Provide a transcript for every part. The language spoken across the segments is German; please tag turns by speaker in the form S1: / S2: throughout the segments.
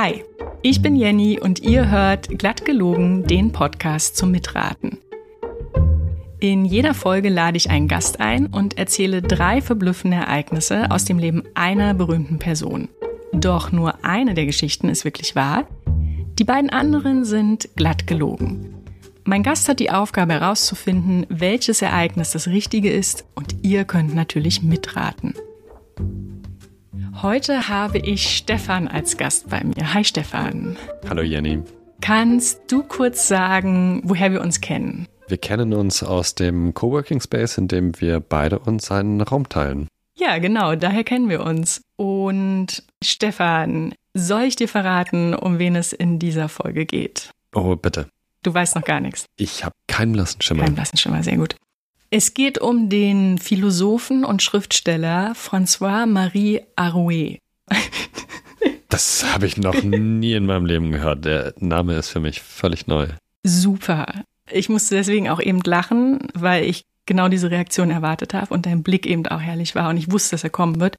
S1: Hi, ich bin Jenny und ihr hört Glatt gelogen, den Podcast zum Mitraten. In jeder Folge lade ich einen Gast ein und erzähle drei verblüffende Ereignisse aus dem Leben einer berühmten Person. Doch nur eine der Geschichten ist wirklich wahr. Die beiden anderen sind glatt gelogen. Mein Gast hat die Aufgabe herauszufinden, welches Ereignis das Richtige ist und ihr könnt natürlich mitraten. Heute habe ich Stefan als Gast bei mir. Hi Stefan.
S2: Hallo Jenny.
S1: Kannst du kurz sagen, woher wir uns kennen?
S2: Wir kennen uns aus dem Coworking Space, in dem wir beide uns einen Raum teilen.
S1: Ja, genau, daher kennen wir uns. Und Stefan, soll ich dir verraten, um wen es in dieser Folge geht?
S2: Oh, bitte.
S1: Du weißt noch gar nichts.
S2: Ich habe keinen blassen Schimmer.
S1: Keinen blassen Schimmer, sehr gut. Es geht um den Philosophen und Schriftsteller François-Marie Arouet.
S2: Das habe ich noch nie in meinem Leben gehört. Der Name ist für mich völlig neu.
S1: Super. Ich musste deswegen auch eben lachen, weil ich genau diese Reaktion erwartet habe und dein Blick eben auch herrlich war und ich wusste, dass er kommen wird.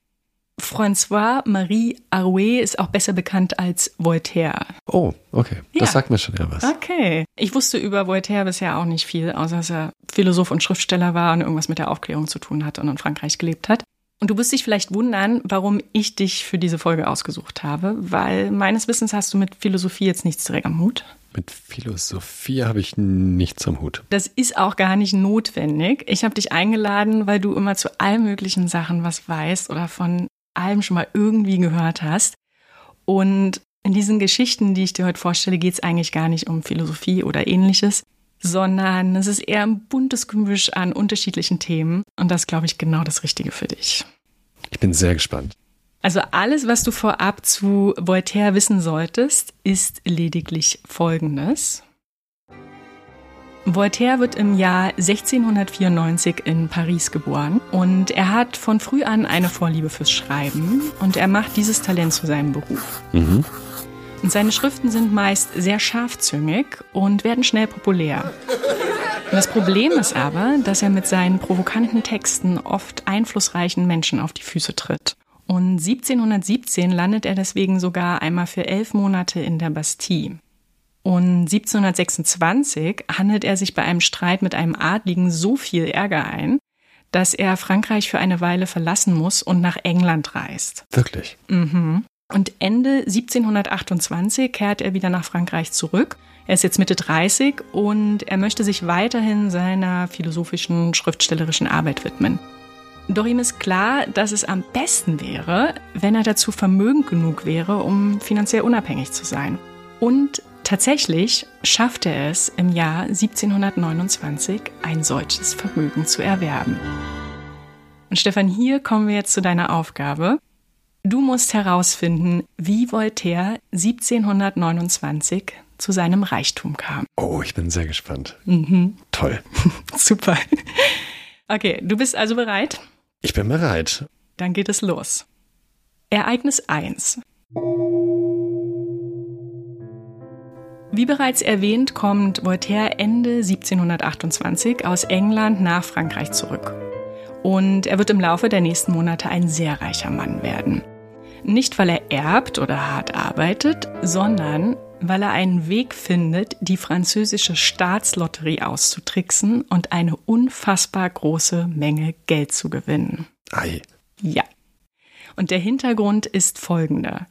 S1: François-Marie Arouet ist auch besser bekannt als Voltaire.
S2: Oh, okay. Das ja. sagt mir schon ja was.
S1: Okay. Ich wusste über Voltaire bisher auch nicht viel, außer dass er Philosoph und Schriftsteller war und irgendwas mit der Aufklärung zu tun hatte und in Frankreich gelebt hat. Und du wirst dich vielleicht wundern, warum ich dich für diese Folge ausgesucht habe, weil meines Wissens hast du mit Philosophie jetzt nichts direkt am Hut.
S2: Mit Philosophie habe ich nichts am Hut.
S1: Das ist auch gar nicht notwendig. Ich habe dich eingeladen, weil du immer zu allen möglichen Sachen was weißt oder von allem schon mal irgendwie gehört hast. Und in diesen Geschichten, die ich dir heute vorstelle, geht es eigentlich gar nicht um Philosophie oder ähnliches, sondern es ist eher ein buntes Gemisch an unterschiedlichen Themen. Und das, glaube ich, genau das Richtige für dich.
S2: Ich bin sehr gespannt.
S1: Also alles, was du vorab zu Voltaire wissen solltest, ist lediglich Folgendes. Voltaire wird im Jahr 1694 in Paris geboren und er hat von früh an eine Vorliebe fürs Schreiben und er macht dieses Talent zu seinem Beruf. Mhm. Und seine Schriften sind meist sehr scharfzüngig und werden schnell populär. Und das Problem ist aber, dass er mit seinen provokanten Texten oft einflussreichen Menschen auf die Füße tritt. Und 1717 landet er deswegen sogar einmal für elf Monate in der Bastille. Und 1726 handelt er sich bei einem Streit mit einem Adligen so viel Ärger ein, dass er Frankreich für eine Weile verlassen muss und nach England reist.
S2: Wirklich?
S1: Mhm. Und Ende 1728 kehrt er wieder nach Frankreich zurück. Er ist jetzt Mitte 30 und er möchte sich weiterhin seiner philosophischen, schriftstellerischen Arbeit widmen. Doch ihm ist klar, dass es am besten wäre, wenn er dazu vermögend genug wäre, um finanziell unabhängig zu sein. Und tatsächlich schafft er es im Jahr 1729, ein solches Vermögen zu erwerben. Und Stefan, hier kommen wir jetzt zu deiner Aufgabe. Du musst herausfinden, wie Voltaire 1729 zu seinem Reichtum kam.
S2: Oh, ich bin sehr gespannt.
S1: Mhm.
S2: Toll.
S1: Super. Okay, du bist also bereit?
S2: Ich bin bereit.
S1: Dann geht es los. Ereignis 1. Wie bereits erwähnt, kommt Voltaire Ende 1728 aus England nach Frankreich zurück. Und er wird im Laufe der nächsten Monate ein sehr reicher Mann werden. Nicht, weil er erbt oder hart arbeitet, sondern weil er einen Weg findet, die französische Staatslotterie auszutricksen und eine unfassbar große Menge Geld zu gewinnen.
S2: Ei.
S1: Ja. Und der Hintergrund ist folgender.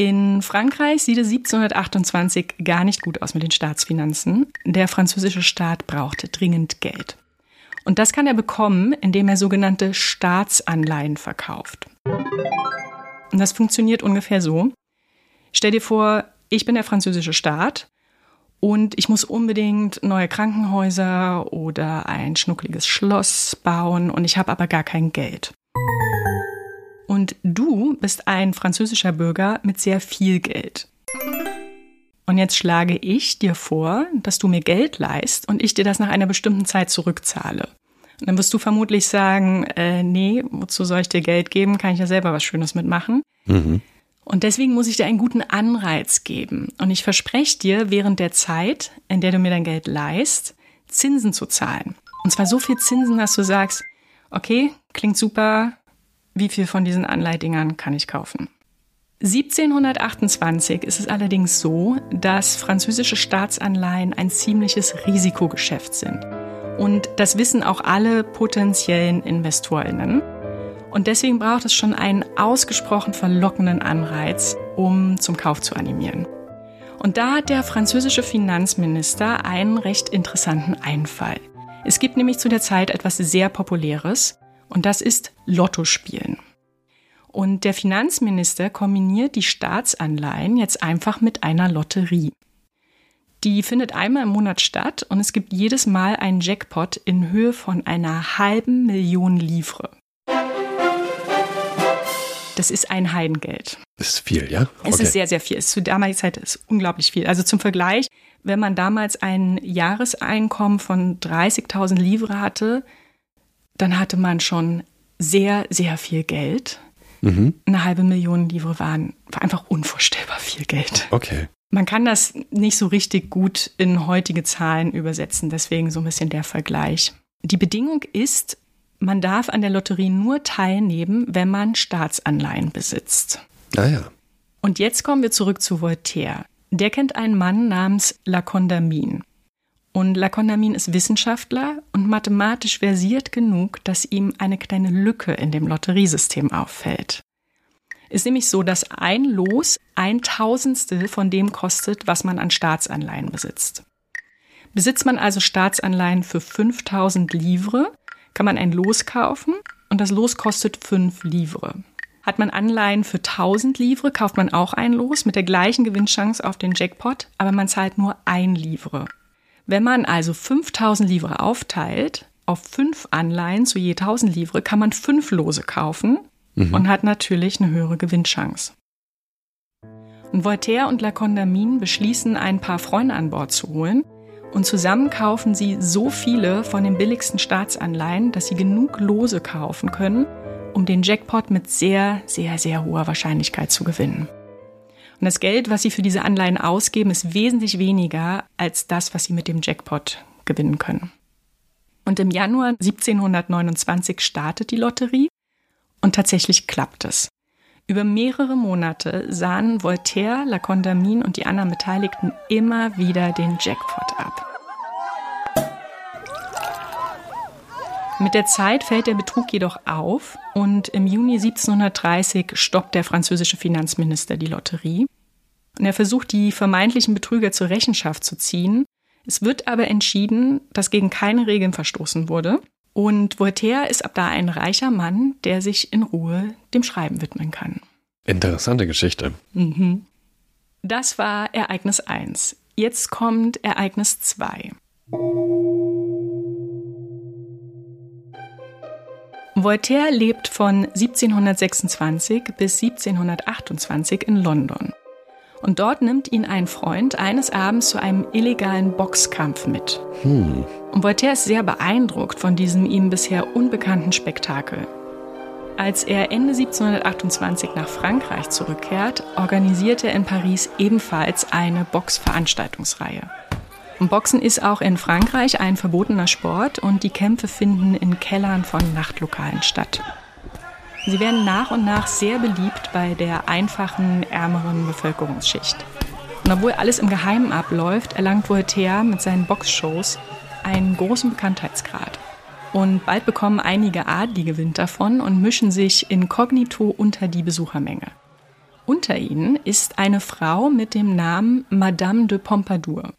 S1: In Frankreich sieht es 1728 gar nicht gut aus mit den Staatsfinanzen. Der französische Staat brauchte dringend Geld. Und das kann er bekommen, indem er sogenannte Staatsanleihen verkauft. Und das funktioniert ungefähr so. Stell dir vor, ich bin der französische Staat und ich muss unbedingt neue Krankenhäuser oder ein schnuckliges Schloss bauen und ich habe aber gar kein Geld. Und du bist ein französischer Bürger mit sehr viel Geld. Und jetzt schlage ich dir vor, dass du mir Geld leist und ich dir das nach einer bestimmten Zeit zurückzahle. Und dann wirst du vermutlich sagen, äh, nee, wozu soll ich dir Geld geben? Kann ich ja selber was Schönes mitmachen. Mhm. Und deswegen muss ich dir einen guten Anreiz geben. Und ich verspreche dir, während der Zeit, in der du mir dein Geld leist, Zinsen zu zahlen. Und zwar so viel Zinsen, dass du sagst, okay, klingt super, wie viel von diesen Anleihdingern kann ich kaufen? 1728 ist es allerdings so, dass französische Staatsanleihen ein ziemliches Risikogeschäft sind. Und das wissen auch alle potenziellen Investorinnen. Und deswegen braucht es schon einen ausgesprochen verlockenden Anreiz, um zum Kauf zu animieren. Und da hat der französische Finanzminister einen recht interessanten Einfall. Es gibt nämlich zu der Zeit etwas sehr Populäres und das ist Lottospielen. Und der Finanzminister kombiniert die Staatsanleihen jetzt einfach mit einer Lotterie. Die findet einmal im Monat statt und es gibt jedes Mal einen Jackpot in Höhe von einer halben Million Livre. Das ist ein Heidengeld.
S2: Das ist viel, ja?
S1: Okay. Es ist sehr, sehr viel. Es ist zu damaliger Zeit ist unglaublich viel. Also zum Vergleich, wenn man damals ein Jahreseinkommen von 30.000 Livre hatte, dann hatte man schon sehr, sehr viel Geld. Mhm. Eine halbe Million Livre waren, war einfach unvorstellbar viel Geld.
S2: Okay.
S1: Man kann das nicht so richtig gut in heutige Zahlen übersetzen, deswegen so ein bisschen der Vergleich. Die Bedingung ist, man darf an der Lotterie nur teilnehmen, wenn man Staatsanleihen besitzt.
S2: Ah ja.
S1: Und jetzt kommen wir zurück zu Voltaire. Der kennt einen Mann namens Lacondamin. Und Lacondamin ist Wissenschaftler und mathematisch versiert genug, dass ihm eine kleine Lücke in dem Lotteriesystem auffällt. Ist nämlich so, dass ein Los ein Tausendstel von dem kostet, was man an Staatsanleihen besitzt. Besitzt man also Staatsanleihen für 5000 Livre, kann man ein Los kaufen und das Los kostet 5 Livre. Hat man Anleihen für 1000 Livre, kauft man auch ein Los mit der gleichen Gewinnchance auf den Jackpot, aber man zahlt nur ein Livre. Wenn man also 5000 Livre aufteilt auf fünf Anleihen zu je 1000 Livre, kann man fünf Lose kaufen mhm. und hat natürlich eine höhere Gewinnchance. Und Voltaire und La Condamine beschließen, ein paar Freunde an Bord zu holen und zusammen kaufen sie so viele von den billigsten Staatsanleihen, dass sie genug Lose kaufen können, um den Jackpot mit sehr, sehr, sehr hoher Wahrscheinlichkeit zu gewinnen. Und das Geld, was sie für diese Anleihen ausgeben, ist wesentlich weniger als das, was sie mit dem Jackpot gewinnen können. Und im Januar 1729 startet die Lotterie und tatsächlich klappt es. Über mehrere Monate sahen Voltaire, La Condamine und die anderen Beteiligten immer wieder den Jackpot ab. Mit der Zeit fällt der Betrug jedoch auf und im Juni 1730 stoppt der französische Finanzminister die Lotterie. Und er versucht, die vermeintlichen Betrüger zur Rechenschaft zu ziehen. Es wird aber entschieden, dass gegen keine Regeln verstoßen wurde. Und Voltaire ist ab da ein reicher Mann, der sich in Ruhe dem Schreiben widmen kann.
S2: Interessante Geschichte.
S1: Mhm. Das war Ereignis 1. Jetzt kommt Ereignis 2. Voltaire lebt von 1726 bis 1728 in London. Und dort nimmt ihn ein Freund eines Abends zu einem illegalen Boxkampf mit. Hm. Und Voltaire ist sehr beeindruckt von diesem ihm bisher unbekannten Spektakel. Als er Ende 1728 nach Frankreich zurückkehrt, organisiert er in Paris ebenfalls eine Boxveranstaltungsreihe. Und Boxen ist auch in Frankreich ein verbotener Sport und die Kämpfe finden in Kellern von Nachtlokalen statt. Sie werden nach und nach sehr beliebt bei der einfachen, ärmeren Bevölkerungsschicht. Und obwohl alles im Geheimen abläuft, erlangt Voltaire mit seinen Boxshows einen großen Bekanntheitsgrad. Und bald bekommen einige Adlige Wind davon und mischen sich inkognito unter die Besuchermenge. Unter ihnen ist eine Frau mit dem Namen Madame de Pompadour.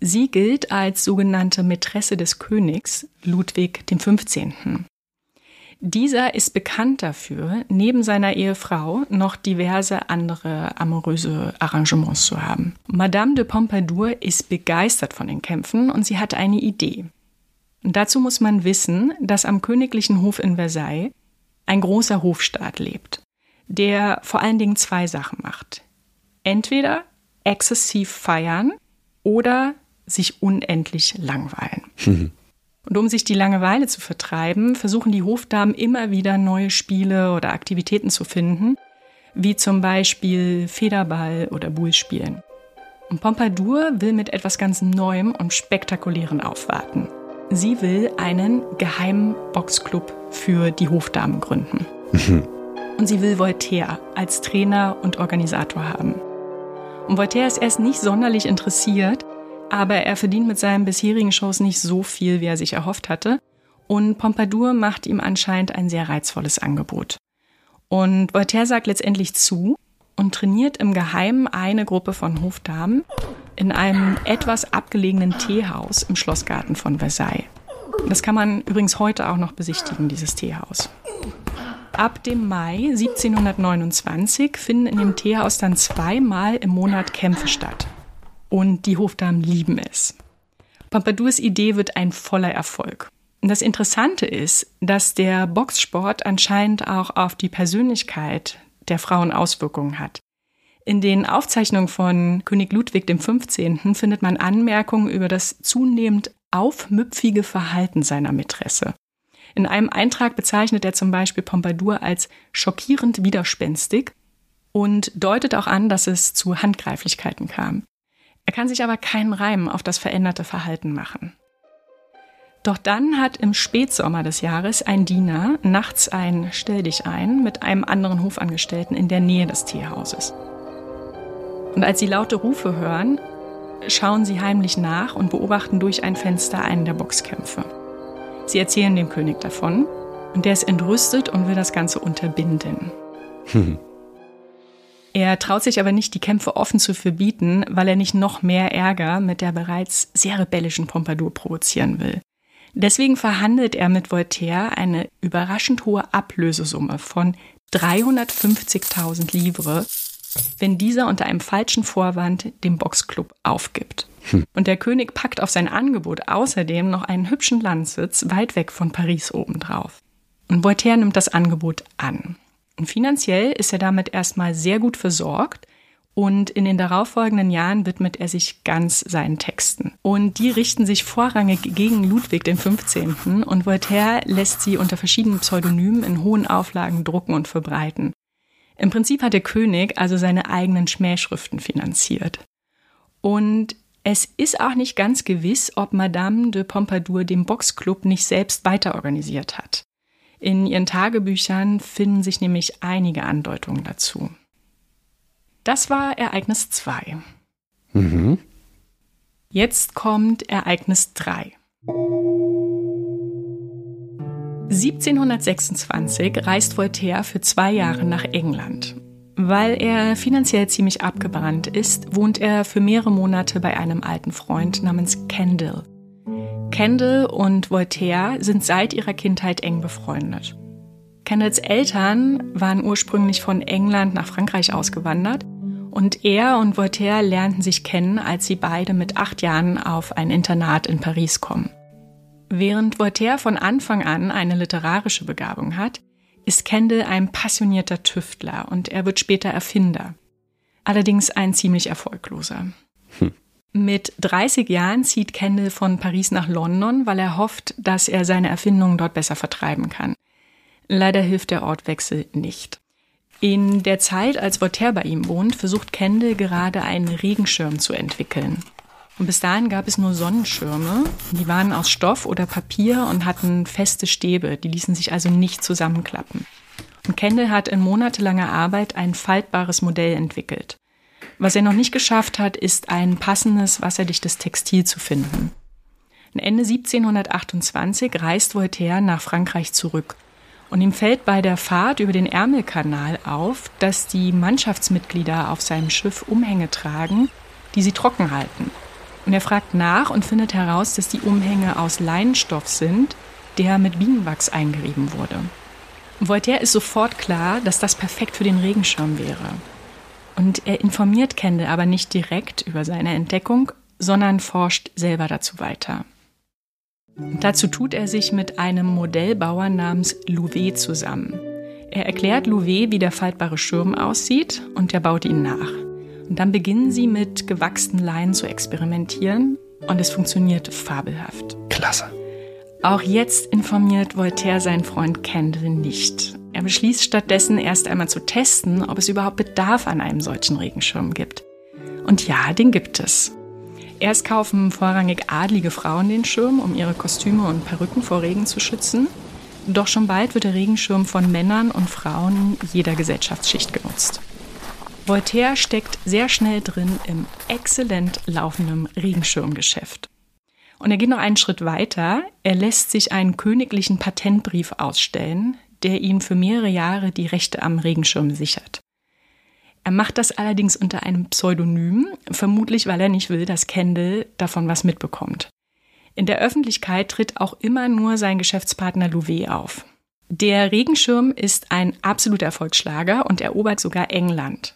S1: Sie gilt als sogenannte Mätresse des Königs Ludwig XV. Dieser ist bekannt dafür, neben seiner Ehefrau noch diverse andere amoröse Arrangements zu haben. Madame de Pompadour ist begeistert von den Kämpfen und sie hat eine Idee. Und dazu muss man wissen, dass am königlichen Hof in Versailles ein großer Hofstaat lebt, der vor allen Dingen zwei Sachen macht. Entweder exzessiv feiern oder sich unendlich langweilen. Und um sich die Langeweile zu vertreiben, versuchen die Hofdamen immer wieder neue Spiele oder Aktivitäten zu finden, wie zum Beispiel Federball oder Bullspielen. Und Pompadour will mit etwas ganz Neuem und Spektakulären aufwarten. Sie will einen geheimen Boxclub für die Hofdamen gründen. und sie will Voltaire als Trainer und Organisator haben. Und Voltaire ist erst nicht sonderlich interessiert, aber er verdient mit seinen bisherigen Shows nicht so viel, wie er sich erhofft hatte. Und Pompadour macht ihm anscheinend ein sehr reizvolles Angebot. Und Voltaire sagt letztendlich zu und trainiert im Geheimen eine Gruppe von Hofdamen in einem etwas abgelegenen Teehaus im Schlossgarten von Versailles. Das kann man übrigens heute auch noch besichtigen, dieses Teehaus. Ab dem Mai 1729 finden in dem Teehaus dann zweimal im Monat Kämpfe statt. Und die Hofdamen lieben es. Pompadours Idee wird ein voller Erfolg. Und das Interessante ist, dass der Boxsport anscheinend auch auf die Persönlichkeit der Frauen Auswirkungen hat. In den Aufzeichnungen von König Ludwig XV. findet man Anmerkungen über das zunehmend aufmüpfige Verhalten seiner Mätresse. In einem Eintrag bezeichnet er zum Beispiel Pompadour als schockierend widerspenstig und deutet auch an, dass es zu Handgreiflichkeiten kam. Er kann sich aber keinen Reim auf das veränderte Verhalten machen. Doch dann hat im Spätsommer des Jahres ein Diener nachts ein Stell dich ein mit einem anderen Hofangestellten in der Nähe des Teehauses. Und als sie laute Rufe hören, schauen sie heimlich nach und beobachten durch ein Fenster einen der Boxkämpfe. Sie erzählen dem König davon und der ist entrüstet und will das Ganze unterbinden. Hm. Er traut sich aber nicht, die Kämpfe offen zu verbieten, weil er nicht noch mehr Ärger mit der bereits sehr rebellischen Pompadour provozieren will. Deswegen verhandelt er mit Voltaire eine überraschend hohe Ablösesumme von 350.000 Livres wenn dieser unter einem falschen Vorwand den Boxclub aufgibt. Hm. Und der König packt auf sein Angebot außerdem noch einen hübschen Landsitz weit weg von Paris obendrauf. Und Voltaire nimmt das Angebot an. Und finanziell ist er damit erstmal sehr gut versorgt und in den darauffolgenden Jahren widmet er sich ganz seinen Texten. Und die richten sich vorrangig gegen Ludwig XV. und Voltaire lässt sie unter verschiedenen Pseudonymen in hohen Auflagen drucken und verbreiten. Im Prinzip hat der König also seine eigenen Schmähschriften finanziert. Und es ist auch nicht ganz gewiss, ob Madame de Pompadour den Boxclub nicht selbst weiterorganisiert hat. In ihren Tagebüchern finden sich nämlich einige Andeutungen dazu. Das war Ereignis 2. Mhm. Jetzt kommt Ereignis 3. 1726 reist Voltaire für zwei Jahre nach England. Weil er finanziell ziemlich abgebrannt ist, wohnt er für mehrere Monate bei einem alten Freund namens Kendall. Kendall und Voltaire sind seit ihrer Kindheit eng befreundet. Kendalls Eltern waren ursprünglich von England nach Frankreich ausgewandert und er und Voltaire lernten sich kennen, als sie beide mit acht Jahren auf ein Internat in Paris kommen. Während Voltaire von Anfang an eine literarische Begabung hat, ist Kendall ein passionierter Tüftler und er wird später Erfinder. Allerdings ein ziemlich erfolgloser. Mit 30 Jahren zieht Kendall von Paris nach London, weil er hofft, dass er seine Erfindungen dort besser vertreiben kann. Leider hilft der Ortwechsel nicht. In der Zeit, als Voltaire bei ihm wohnt, versucht Kendall gerade einen Regenschirm zu entwickeln. Und bis dahin gab es nur Sonnenschirme. Die waren aus Stoff oder Papier und hatten feste Stäbe. Die ließen sich also nicht zusammenklappen. Und Kendall hat in monatelanger Arbeit ein faltbares Modell entwickelt. Was er noch nicht geschafft hat, ist ein passendes, wasserdichtes Textil zu finden. Ende 1728 reist Voltaire nach Frankreich zurück. Und ihm fällt bei der Fahrt über den Ärmelkanal auf, dass die Mannschaftsmitglieder auf seinem Schiff Umhänge tragen, die sie trocken halten. Und er fragt nach und findet heraus, dass die Umhänge aus Leinstoff sind, der mit Bienenwachs eingerieben wurde. Voltaire ist sofort klar, dass das perfekt für den Regenschirm wäre. Und er informiert Kendall aber nicht direkt über seine Entdeckung, sondern forscht selber dazu weiter. Und dazu tut er sich mit einem Modellbauer namens Louvet zusammen. Er erklärt Louvet, wie der faltbare Schirm aussieht und er baut ihn nach. Und dann beginnen sie mit gewachsenen Leinen zu experimentieren und es funktioniert fabelhaft.
S2: Klasse.
S1: Auch jetzt informiert Voltaire seinen Freund Kendall nicht. Er beschließt stattdessen erst einmal zu testen, ob es überhaupt Bedarf an einem solchen Regenschirm gibt. Und ja, den gibt es. Erst kaufen vorrangig adlige Frauen den Schirm, um ihre Kostüme und Perücken vor Regen zu schützen. Doch schon bald wird der Regenschirm von Männern und Frauen jeder Gesellschaftsschicht genutzt. Voltaire steckt sehr schnell drin im exzellent laufenden Regenschirmgeschäft. Und er geht noch einen Schritt weiter. Er lässt sich einen königlichen Patentbrief ausstellen, der ihm für mehrere Jahre die Rechte am Regenschirm sichert. Er macht das allerdings unter einem Pseudonym, vermutlich weil er nicht will, dass Kendall davon was mitbekommt. In der Öffentlichkeit tritt auch immer nur sein Geschäftspartner Louvet auf. Der Regenschirm ist ein absoluter Erfolgsschlager und erobert sogar England.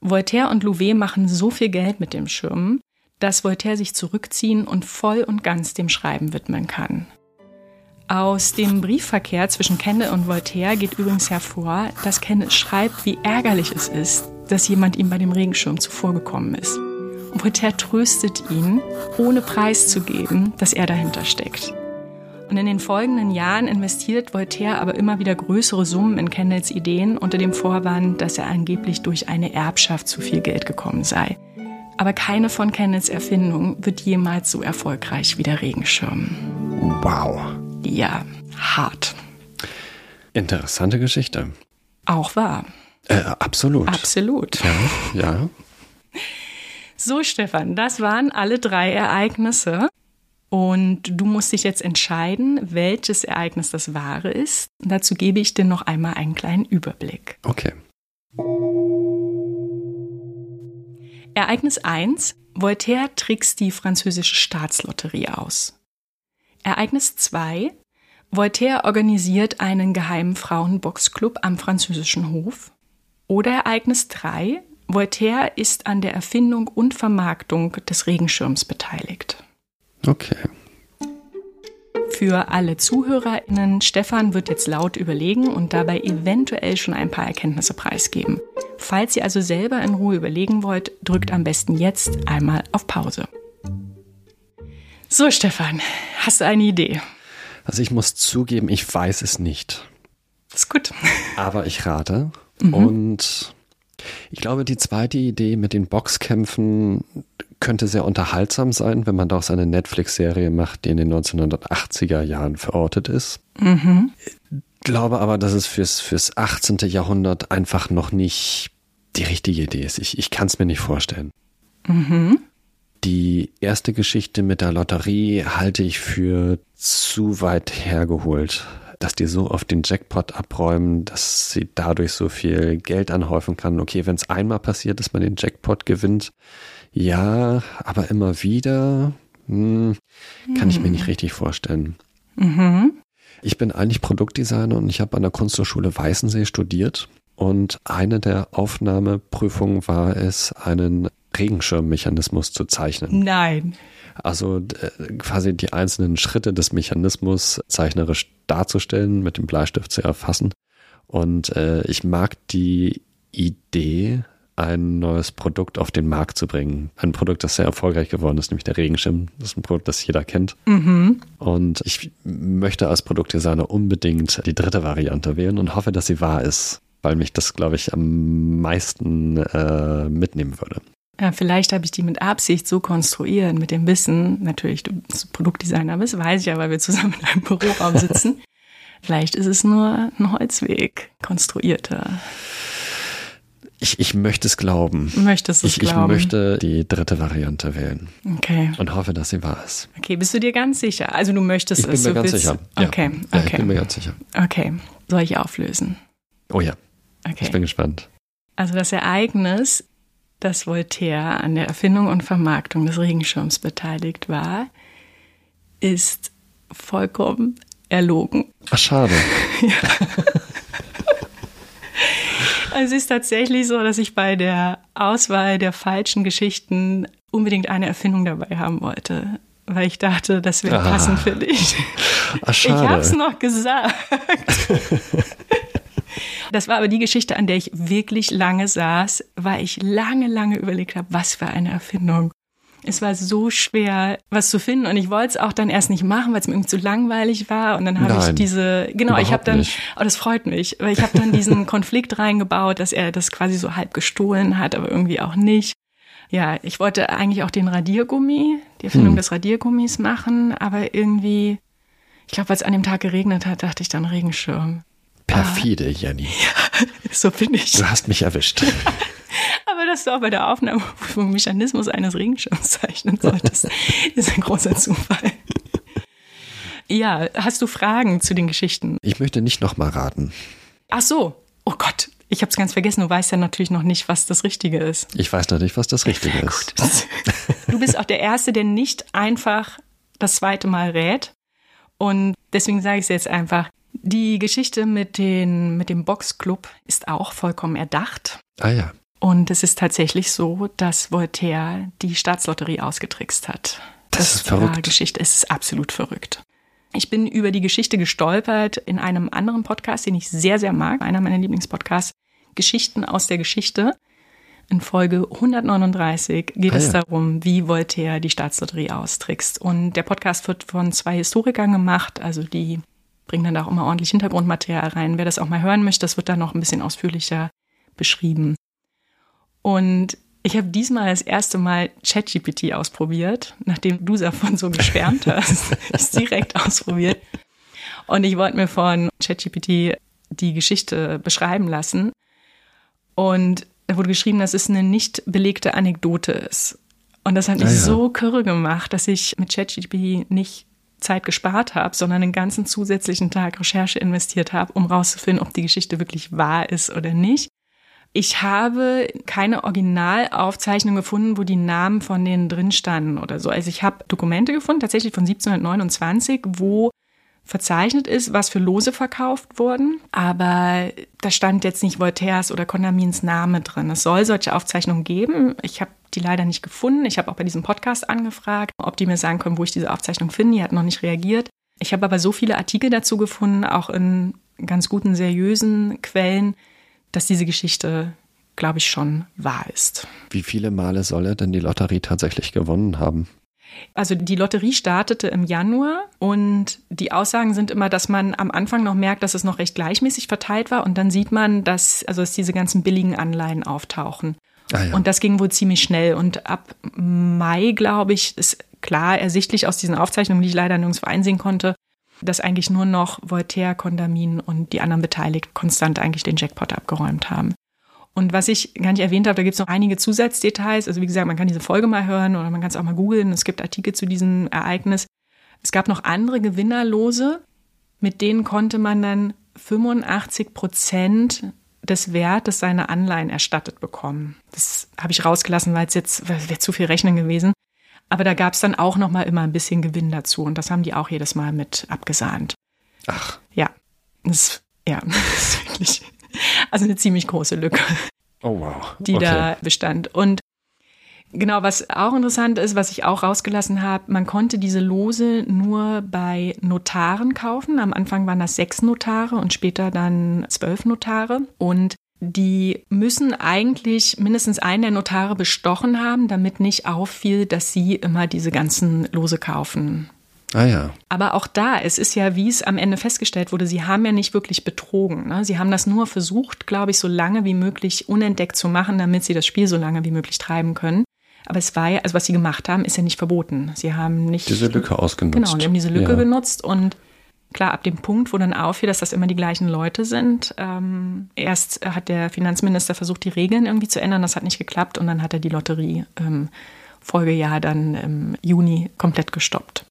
S1: Voltaire und Louvet machen so viel Geld mit dem Schirm, dass Voltaire sich zurückziehen und voll und ganz dem Schreiben widmen kann. Aus dem Briefverkehr zwischen Kendall und Voltaire geht übrigens hervor, dass Kendall schreibt, wie ärgerlich es ist, dass jemand ihm bei dem Regenschirm zuvorgekommen ist. Und Voltaire tröstet ihn, ohne preiszugeben, dass er dahinter steckt. Und in den folgenden Jahren investiert Voltaire aber immer wieder größere Summen in Kendalls Ideen unter dem Vorwand, dass er angeblich durch eine Erbschaft zu viel Geld gekommen sei. Aber keine von Kendalls Erfindungen wird jemals so erfolgreich wie der Regenschirm.
S2: Wow.
S1: Ja, hart.
S2: Interessante Geschichte.
S1: Auch wahr.
S2: Äh, absolut.
S1: Absolut.
S2: Ja, ja.
S1: So, Stefan, das waren alle drei Ereignisse. Und du musst dich jetzt entscheiden, welches Ereignis das wahre ist. dazu gebe ich dir noch einmal einen kleinen Überblick.
S2: Okay.
S1: Ereignis 1. Voltaire trickst die französische Staatslotterie aus. Ereignis 2. Voltaire organisiert einen geheimen Frauenboxclub am französischen Hof. Oder Ereignis 3. Voltaire ist an der Erfindung und Vermarktung des Regenschirms beteiligt.
S2: Okay.
S1: Für alle ZuhörerInnen, Stefan wird jetzt laut überlegen und dabei eventuell schon ein paar Erkenntnisse preisgeben. Falls ihr also selber in Ruhe überlegen wollt, drückt am besten jetzt einmal auf Pause. So, Stefan, hast du eine Idee?
S2: Also ich muss zugeben, ich weiß es nicht.
S1: Ist gut.
S2: Aber ich rate. Mhm. Und ich glaube, die zweite Idee mit den Boxkämpfen könnte sehr unterhaltsam sein, wenn man daraus eine Netflix-Serie macht, die in den 1980er Jahren verortet ist. Mhm. Ich glaube aber, dass es fürs, fürs 18. Jahrhundert einfach noch nicht die richtige Idee ist. Ich, ich kann es mir nicht vorstellen. Mhm. Die erste Geschichte mit der Lotterie halte ich für zu weit hergeholt dass die so oft den Jackpot abräumen, dass sie dadurch so viel Geld anhäufen kann. Okay, wenn es einmal passiert, dass man den Jackpot gewinnt, ja, aber immer wieder hm, kann ich mir nicht hm. richtig vorstellen. Mhm. Ich bin eigentlich Produktdesigner und ich habe an der Kunsthochschule Weißensee studiert. Und eine der Aufnahmeprüfungen war es, einen Regenschirmmechanismus zu zeichnen.
S1: Nein.
S2: Also äh, quasi die einzelnen Schritte des Mechanismus zeichnerisch darzustellen, mit dem Bleistift zu erfassen. Und äh, ich mag die Idee, ein neues Produkt auf den Markt zu bringen. Ein Produkt, das sehr erfolgreich geworden ist, nämlich der Regenschirm. Das ist ein Produkt, das jeder kennt. Mhm. Und ich möchte als Produktdesigner unbedingt die dritte Variante wählen und hoffe, dass sie wahr ist, weil mich das, glaube ich, am meisten äh, mitnehmen würde.
S1: Ja, vielleicht habe ich die mit Absicht so konstruiert, mit dem Wissen, natürlich, du bist Produktdesigner bist, weiß ich ja, weil wir zusammen in einem Büroraum sitzen. vielleicht ist es nur ein Holzweg, konstruierter.
S2: Ich, ich möchte es glauben.
S1: Möchtest du es
S2: ich,
S1: glauben?
S2: Ich möchte die dritte Variante wählen.
S1: Okay.
S2: Und hoffe, dass sie wahr ist.
S1: Okay, bist du dir ganz sicher? Also du möchtest
S2: ich
S1: es.
S2: Ich bin mir ganz sicher.
S1: Ja. Okay, okay. Ja,
S2: ich bin mir ganz sicher.
S1: Okay. Soll ich auflösen?
S2: Oh ja.
S1: Okay.
S2: Ich bin gespannt.
S1: Also das Ereignis dass Voltaire an der Erfindung und Vermarktung des Regenschirms beteiligt war, ist vollkommen erlogen.
S2: Ach, schade. ja.
S1: Es ist tatsächlich so, dass ich bei der Auswahl der falschen Geschichten unbedingt eine Erfindung dabei haben wollte, weil ich dachte, das wäre ah. passend für dich.
S2: Ach, schade.
S1: Ich habe es noch gesagt. Das war aber die Geschichte, an der ich wirklich lange saß, weil ich lange, lange überlegt habe, was für eine Erfindung. Es war so schwer, was zu finden und ich wollte es auch dann erst nicht machen, weil es mir irgendwie zu langweilig war und dann habe ich diese genau, ich habe dann nicht. oh, das freut mich, weil ich habe dann diesen Konflikt reingebaut, dass er das quasi so halb gestohlen hat, aber irgendwie auch nicht. Ja, ich wollte eigentlich auch den Radiergummi, die Erfindung hm. des Radiergummis machen, aber irgendwie Ich glaube, weil es an dem Tag geregnet hat, dachte ich dann Regenschirm.
S2: Perfide, ah. Jenny.
S1: Ja, so bin ich.
S2: Du hast mich erwischt.
S1: Aber dass du auch bei der Aufnahme vom Mechanismus eines Regenschirms zeichnen solltest, ist ein großer Zufall. Ja, hast du Fragen zu den Geschichten?
S2: Ich möchte nicht nochmal raten.
S1: Ach so. Oh Gott, ich habe es ganz vergessen. Du weißt ja natürlich noch nicht, was das Richtige ist.
S2: Ich weiß natürlich, was das Richtige ist.
S1: Du bist auch der Erste, der nicht einfach das zweite Mal rät. Und deswegen sage ich es jetzt einfach. Die Geschichte mit, den, mit dem Boxclub ist auch vollkommen erdacht.
S2: Ah ja.
S1: Und es ist tatsächlich so, dass Voltaire die Staatslotterie ausgetrickst hat.
S2: Das, das ist verrückt.
S1: Geschichte. Es ist absolut verrückt. Ich bin über die Geschichte gestolpert in einem anderen Podcast, den ich sehr, sehr mag, einer meiner Lieblingspodcasts, Geschichten aus der Geschichte. In Folge 139 geht ah, es ja. darum, wie Voltaire die Staatslotterie austrickst. Und der Podcast wird von zwei Historikern gemacht, also die bringen dann auch immer ordentlich Hintergrundmaterial rein. Wer das auch mal hören möchte, das wird dann noch ein bisschen ausführlicher beschrieben. Und ich habe diesmal das erste Mal ChatGPT ausprobiert, nachdem du davon so geschwärmt hast. ist direkt ausprobiert. Und ich wollte mir von ChatGPT die Geschichte beschreiben lassen. Und da wurde geschrieben, dass es eine nicht belegte Anekdote ist. Und das hat mich ah, ja. so kürre gemacht, dass ich mit ChatGPT nicht Zeit gespart habe, sondern einen ganzen zusätzlichen Tag Recherche investiert habe, um rauszufinden, ob die Geschichte wirklich wahr ist oder nicht. Ich habe keine Originalaufzeichnung gefunden, wo die Namen von denen drin standen oder so. Also ich habe Dokumente gefunden, tatsächlich von 1729, wo verzeichnet ist, was für Lose verkauft wurden. Aber da stand jetzt nicht Voltaires oder Condamins Name drin. Es soll solche Aufzeichnungen geben. Ich habe die leider nicht gefunden. Ich habe auch bei diesem Podcast angefragt, ob die mir sagen können, wo ich diese Aufzeichnung finde. Die hat noch nicht reagiert. Ich habe aber so viele Artikel dazu gefunden, auch in ganz guten, seriösen Quellen, dass diese Geschichte, glaube ich, schon wahr ist.
S2: Wie viele Male soll er denn die Lotterie tatsächlich gewonnen haben?
S1: Also die Lotterie startete im Januar und die Aussagen sind immer, dass man am Anfang noch merkt, dass es noch recht gleichmäßig verteilt war und dann sieht man, dass, also dass diese ganzen billigen Anleihen auftauchen. Ah, ja. Und das ging wohl ziemlich schnell. Und ab Mai, glaube ich, ist klar ersichtlich aus diesen Aufzeichnungen, die ich leider nirgendwo einsehen konnte, dass eigentlich nur noch Voltaire, Condamin und die anderen Beteiligten konstant eigentlich den Jackpot abgeräumt haben. Und was ich gar nicht erwähnt habe, da gibt es noch einige Zusatzdetails. Also wie gesagt, man kann diese Folge mal hören oder man kann es auch mal googeln. Es gibt Artikel zu diesem Ereignis. Es gab noch andere Gewinnerlose, mit denen konnte man dann 85 Prozent des Wertes seiner Anleihen erstattet bekommen. Das habe ich rausgelassen, weil es jetzt wäre zu viel Rechnen gewesen. Aber da gab es dann auch noch mal immer ein bisschen Gewinn dazu und das haben die auch jedes Mal mit abgesahnt.
S2: Ach.
S1: Ja. Das, ja, das ist wirklich also eine ziemlich große Lücke.
S2: Oh wow.
S1: Die okay. da bestand. Und Genau, was auch interessant ist, was ich auch rausgelassen habe, man konnte diese Lose nur bei Notaren kaufen. Am Anfang waren das sechs Notare und später dann zwölf Notare. Und die müssen eigentlich mindestens einen der Notare bestochen haben, damit nicht auffiel, dass sie immer diese ganzen Lose kaufen.
S2: Ah ja.
S1: Aber auch da, es ist ja, wie es am Ende festgestellt wurde, sie haben ja nicht wirklich betrogen. Ne? Sie haben das nur versucht, glaube ich, so lange wie möglich unentdeckt zu machen, damit sie das Spiel so lange wie möglich treiben können. Aber es war ja, also was sie gemacht haben, ist ja nicht verboten. Sie haben nicht.
S2: Diese Lücke ausgenutzt.
S1: Genau, sie haben diese Lücke ja. genutzt und klar, ab dem Punkt, wo dann auffiel, dass das immer die gleichen Leute sind, ähm, erst hat der Finanzminister versucht, die Regeln irgendwie zu ändern, das hat nicht geklappt und dann hat er die Lotterie ähm, Folgejahr dann im Juni komplett gestoppt.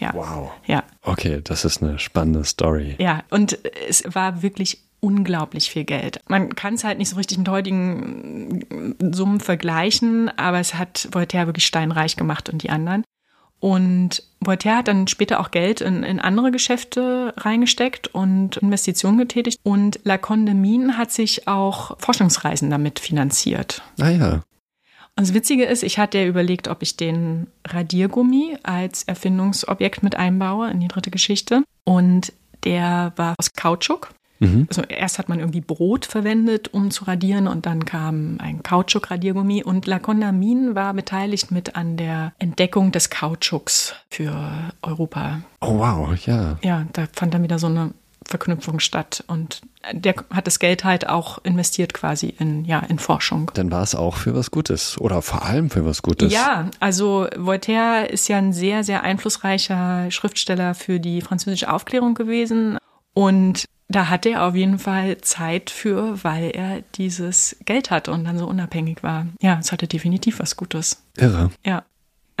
S1: Ja.
S2: Wow.
S1: Ja.
S2: Okay, das ist eine spannende Story.
S1: Ja, und es war wirklich unglaublich viel Geld. Man kann es halt nicht so richtig mit heutigen Summen vergleichen, aber es hat Voltaire wirklich steinreich gemacht und die anderen. Und Voltaire hat dann später auch Geld in, in andere Geschäfte reingesteckt und Investitionen getätigt. Und La Condamine hat sich auch Forschungsreisen damit finanziert.
S2: Ah ja.
S1: Und das Witzige ist, ich hatte ja überlegt, ob ich den Radiergummi als Erfindungsobjekt mit einbaue in die dritte Geschichte. Und der war aus Kautschuk. Mhm. Also erst hat man irgendwie Brot verwendet, um zu radieren und dann kam ein Kautschuk-Radiergummi und La Condamine war beteiligt mit an der Entdeckung des Kautschuks für Europa.
S2: Oh wow, ja.
S1: Ja, da fand dann wieder so eine Verknüpfung statt. Und der hat das Geld halt auch investiert quasi in, ja, in Forschung.
S2: Dann war es auch für was Gutes oder vor allem für was Gutes.
S1: Ja, also Voltaire ist ja ein sehr, sehr einflussreicher Schriftsteller für die französische Aufklärung gewesen. Und da hat er auf jeden Fall Zeit für, weil er dieses Geld hatte und dann so unabhängig war. Ja, es hatte definitiv was Gutes.
S2: Irre.
S1: Ja.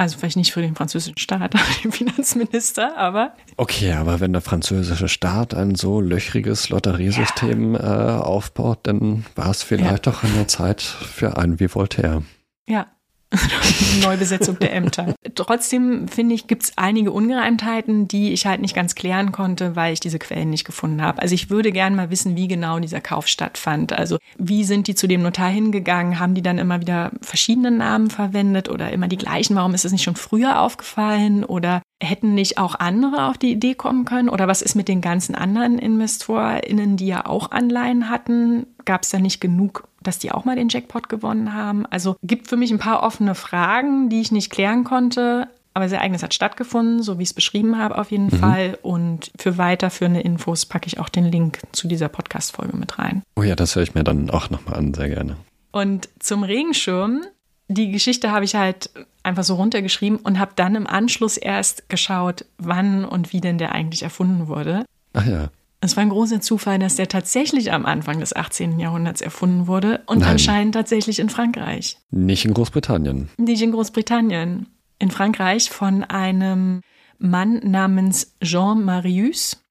S1: Also vielleicht nicht für den französischen Staat, den Finanzminister, aber.
S2: Okay, aber wenn der französische Staat ein so löchriges Lotteriesystem ja. äh, aufbaut, dann war es vielleicht ja. auch an der Zeit für einen wie Voltaire.
S1: Ja, Neubesetzung der Ämter. Trotzdem finde ich, gibt es einige Ungereimtheiten, die ich halt nicht ganz klären konnte, weil ich diese Quellen nicht gefunden habe. Also ich würde gerne mal wissen, wie genau dieser Kauf stattfand. Also wie sind die zu dem Notar hingegangen? Haben die dann immer wieder verschiedene Namen verwendet oder immer die gleichen? Warum ist es nicht schon früher aufgefallen? Oder hätten nicht auch andere auf die Idee kommen können? Oder was ist mit den ganzen anderen InvestorInnen, die ja auch Anleihen hatten? Gab es da nicht genug dass die auch mal den Jackpot gewonnen haben. Also gibt für mich ein paar offene Fragen, die ich nicht klären konnte. Aber das Ereignis hat stattgefunden, so wie ich es beschrieben habe, auf jeden mhm. Fall. Und für weiterführende Infos packe ich auch den Link zu dieser Podcast-Folge mit rein.
S2: Oh ja, das höre ich mir dann auch nochmal an, sehr gerne.
S1: Und zum Regenschirm, die Geschichte habe ich halt einfach so runtergeschrieben und habe dann im Anschluss erst geschaut, wann und wie denn der eigentlich erfunden wurde.
S2: Ach ja.
S1: Es war ein großer Zufall, dass der tatsächlich am Anfang des 18. Jahrhunderts erfunden wurde und Nein. anscheinend tatsächlich in Frankreich.
S2: Nicht in Großbritannien.
S1: Nicht in Großbritannien. In Frankreich von einem Mann namens Jean Marius.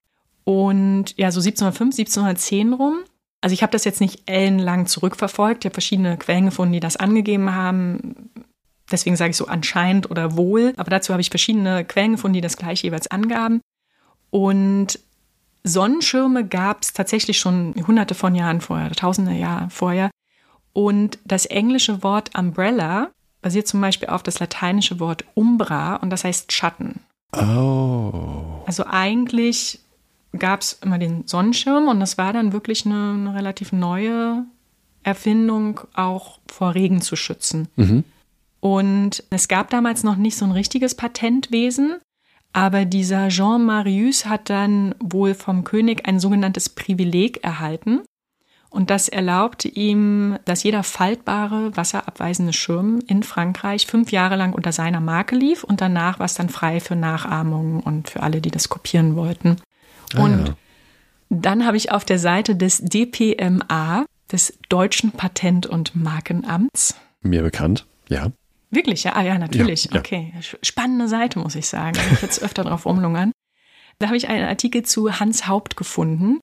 S1: Und ja, so 1705, 1710 rum. Also ich habe das jetzt nicht ellenlang zurückverfolgt. Ich habe verschiedene Quellen gefunden, die das angegeben haben. Deswegen sage ich so anscheinend oder wohl. Aber dazu habe ich verschiedene Quellen gefunden, die das gleich jeweils angaben. Und Sonnenschirme gab es tatsächlich schon hunderte von Jahren vorher, tausende Jahre vorher. Und das englische Wort Umbrella basiert zum Beispiel auf das lateinische Wort Umbra und das heißt Schatten.
S2: Oh.
S1: Also eigentlich gab es immer den Sonnenschirm und das war dann wirklich eine, eine, relativ neue Erfindung, auch vor Regen zu schützen. Mhm. Und es gab damals noch nicht so ein richtiges Patentwesen. Aber dieser Jean Marius hat dann wohl vom König ein sogenanntes Privileg erhalten. Und das erlaubte ihm, dass jeder faltbare, wasserabweisende Schirm in Frankreich fünf Jahre lang unter seiner Marke lief und danach war es dann frei für Nachahmungen und für alle, die das kopieren wollten. Ah, und ja. dann habe ich auf der Seite des DPMA, des Deutschen Patent- und Markenamts.
S2: Mir bekannt, ja.
S1: Wirklich, ja, ah, ja, natürlich. Ja, ja. Okay, spannende Seite, muss ich sagen. Ich jetzt öfter drauf umlungern. Da habe ich einen Artikel zu Hans Haupt gefunden.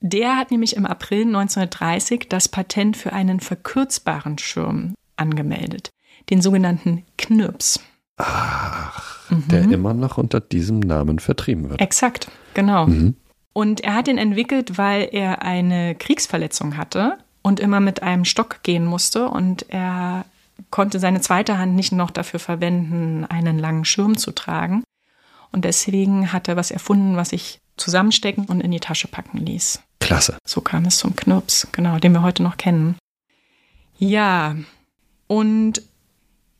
S1: Der hat nämlich im April 1930 das Patent für einen verkürzbaren Schirm angemeldet, den sogenannten Knirps.
S2: Ach, mhm. der immer noch unter diesem Namen vertrieben wird.
S1: Exakt, genau. Mhm. Und er hat den entwickelt, weil er eine Kriegsverletzung hatte und immer mit einem Stock gehen musste und er konnte seine zweite Hand nicht noch dafür verwenden, einen langen Schirm zu tragen. Und deswegen hat er was erfunden, was ich zusammenstecken und in die Tasche packen ließ.
S2: Klasse.
S1: So kam es zum Knirps, genau, den wir heute noch kennen. Ja, und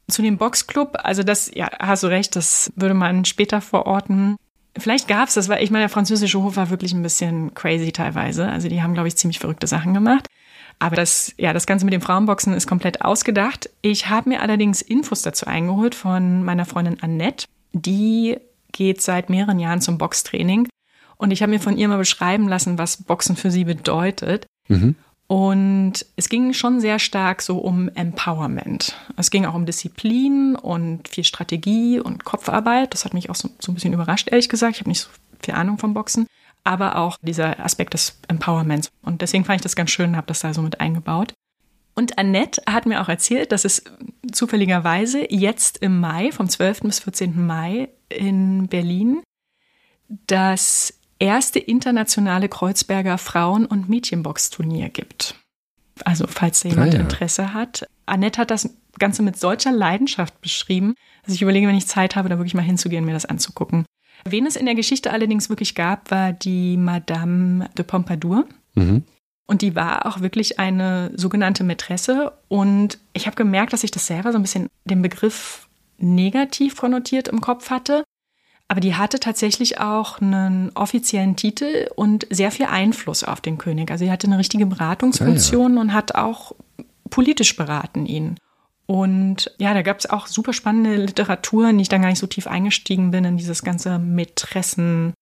S1: zu dem Boxclub, also das, ja, hast du recht, das würde man später verorten. Vielleicht gab es das, weil ich meine, der französische Hof war wirklich ein bisschen crazy teilweise. Also die haben, glaube ich, ziemlich verrückte Sachen gemacht. Aber das, ja, das Ganze mit dem Frauenboxen ist komplett ausgedacht. Ich habe mir allerdings Infos dazu eingeholt von meiner Freundin Annette. Die geht seit mehreren Jahren zum Boxtraining. Und ich habe mir von ihr mal beschreiben lassen, was Boxen für sie bedeutet. Mhm. Und es ging schon sehr stark so um Empowerment. Es ging auch um Disziplin und viel Strategie und Kopfarbeit. Das hat mich auch so, so ein bisschen überrascht, ehrlich gesagt. Ich habe nicht so viel Ahnung vom Boxen aber auch dieser Aspekt des Empowerments. Und deswegen fand ich das ganz schön, habe das da so mit eingebaut. Und Annette hat mir auch erzählt, dass es zufälligerweise jetzt im Mai, vom 12. bis 14. Mai in Berlin, das erste internationale Kreuzberger Frauen- und Mädchenboxturnier gibt. Also, falls da jemand ah, ja. Interesse hat. Annette hat das Ganze mit solcher Leidenschaft beschrieben, dass ich überlege, wenn ich Zeit habe, da wirklich mal hinzugehen, mir das anzugucken. Wen es in der Geschichte allerdings wirklich gab, war die Madame de Pompadour. Mhm. Und die war auch wirklich eine sogenannte Mätresse. Und ich habe gemerkt, dass ich das selber so ein bisschen den Begriff negativ konnotiert im Kopf hatte. Aber die hatte tatsächlich auch einen offiziellen Titel und sehr viel Einfluss auf den König. Also sie hatte eine richtige Beratungsfunktion ja, ja. und hat auch politisch beraten ihn. Und ja, da gab es auch super spannende Literatur, in die ich dann gar nicht so tief eingestiegen bin, in dieses ganze Mätressenwesen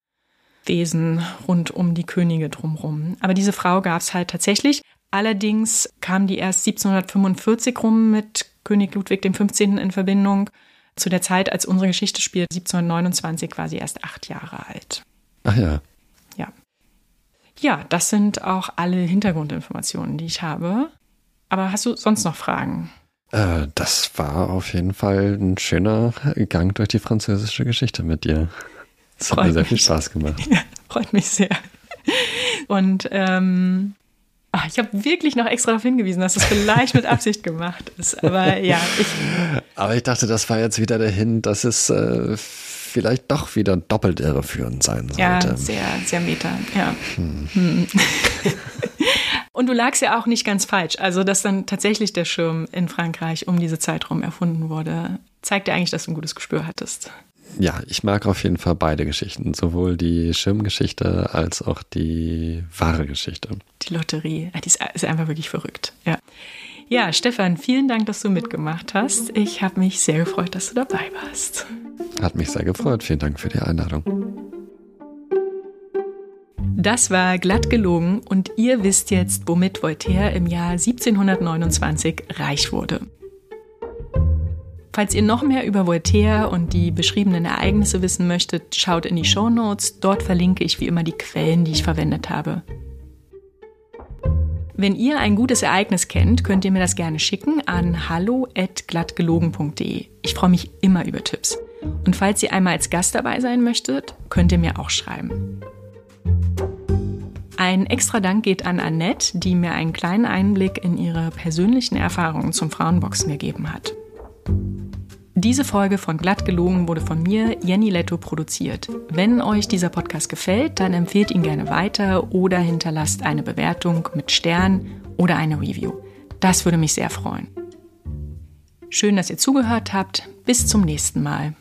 S1: rund um die Könige drumherum. Aber diese Frau gab es halt tatsächlich. Allerdings kam die erst 1745 rum mit König Ludwig XV. in Verbindung zu der Zeit, als unsere Geschichte spielt, 1729 war sie erst acht Jahre alt.
S2: Ach ja.
S1: Ja. Ja, das sind auch alle Hintergrundinformationen, die ich habe. Aber hast du sonst noch Fragen?
S2: Äh, das war auf jeden Fall ein schöner Gang durch die französische Geschichte mit dir. Das hat mir sehr viel Spaß gemacht.
S1: Ja, freut mich sehr. Und ähm, Ach, ich habe wirklich noch extra darauf hingewiesen, dass es vielleicht mit Absicht gemacht ist. Aber ja, ich.
S2: Aber ich dachte, das war jetzt wieder dahin, dass es äh, vielleicht doch wieder doppelt irreführend sein sollte.
S1: Ja, sehr, sehr meta, ja. Hm. Hm. Und du lagst ja auch nicht ganz falsch. Also, dass dann tatsächlich der Schirm in Frankreich um diese Zeit rum erfunden wurde, zeigt ja eigentlich, dass du ein gutes Gespür hattest
S2: ja, ich mag auf jeden Fall beide Geschichten, sowohl die Schirmgeschichte als auch die wahre Geschichte.
S1: Die Lotterie, die ist einfach wirklich verrückt. Ja. Ja, Stefan, vielen Dank, dass du mitgemacht hast. Ich habe mich sehr gefreut, dass du dabei warst.
S2: Hat mich sehr gefreut. Vielen Dank für die Einladung.
S1: Das war glatt gelogen und ihr wisst jetzt, womit Voltaire im Jahr 1729 reich wurde. Falls ihr noch mehr über Voltaire und die beschriebenen Ereignisse wissen möchtet, schaut in die Show Notes. Dort verlinke ich wie immer die Quellen, die ich verwendet habe. Wenn ihr ein gutes Ereignis kennt, könnt ihr mir das gerne schicken an hallo@glattgelogen.de. Ich freue mich immer über Tipps. Und falls ihr einmal als Gast dabei sein möchtet, könnt ihr mir auch schreiben. Ein extra Dank geht an Annette, die mir einen kleinen Einblick in ihre persönlichen Erfahrungen zum Frauenboxen gegeben hat. Diese Folge von Glatt gelogen wurde von mir, Jenny Letto, produziert. Wenn euch dieser Podcast gefällt, dann empfehlt ihn gerne weiter oder hinterlasst eine Bewertung mit Stern oder eine Review. Das würde mich sehr freuen. Schön, dass ihr zugehört habt. Bis zum nächsten Mal.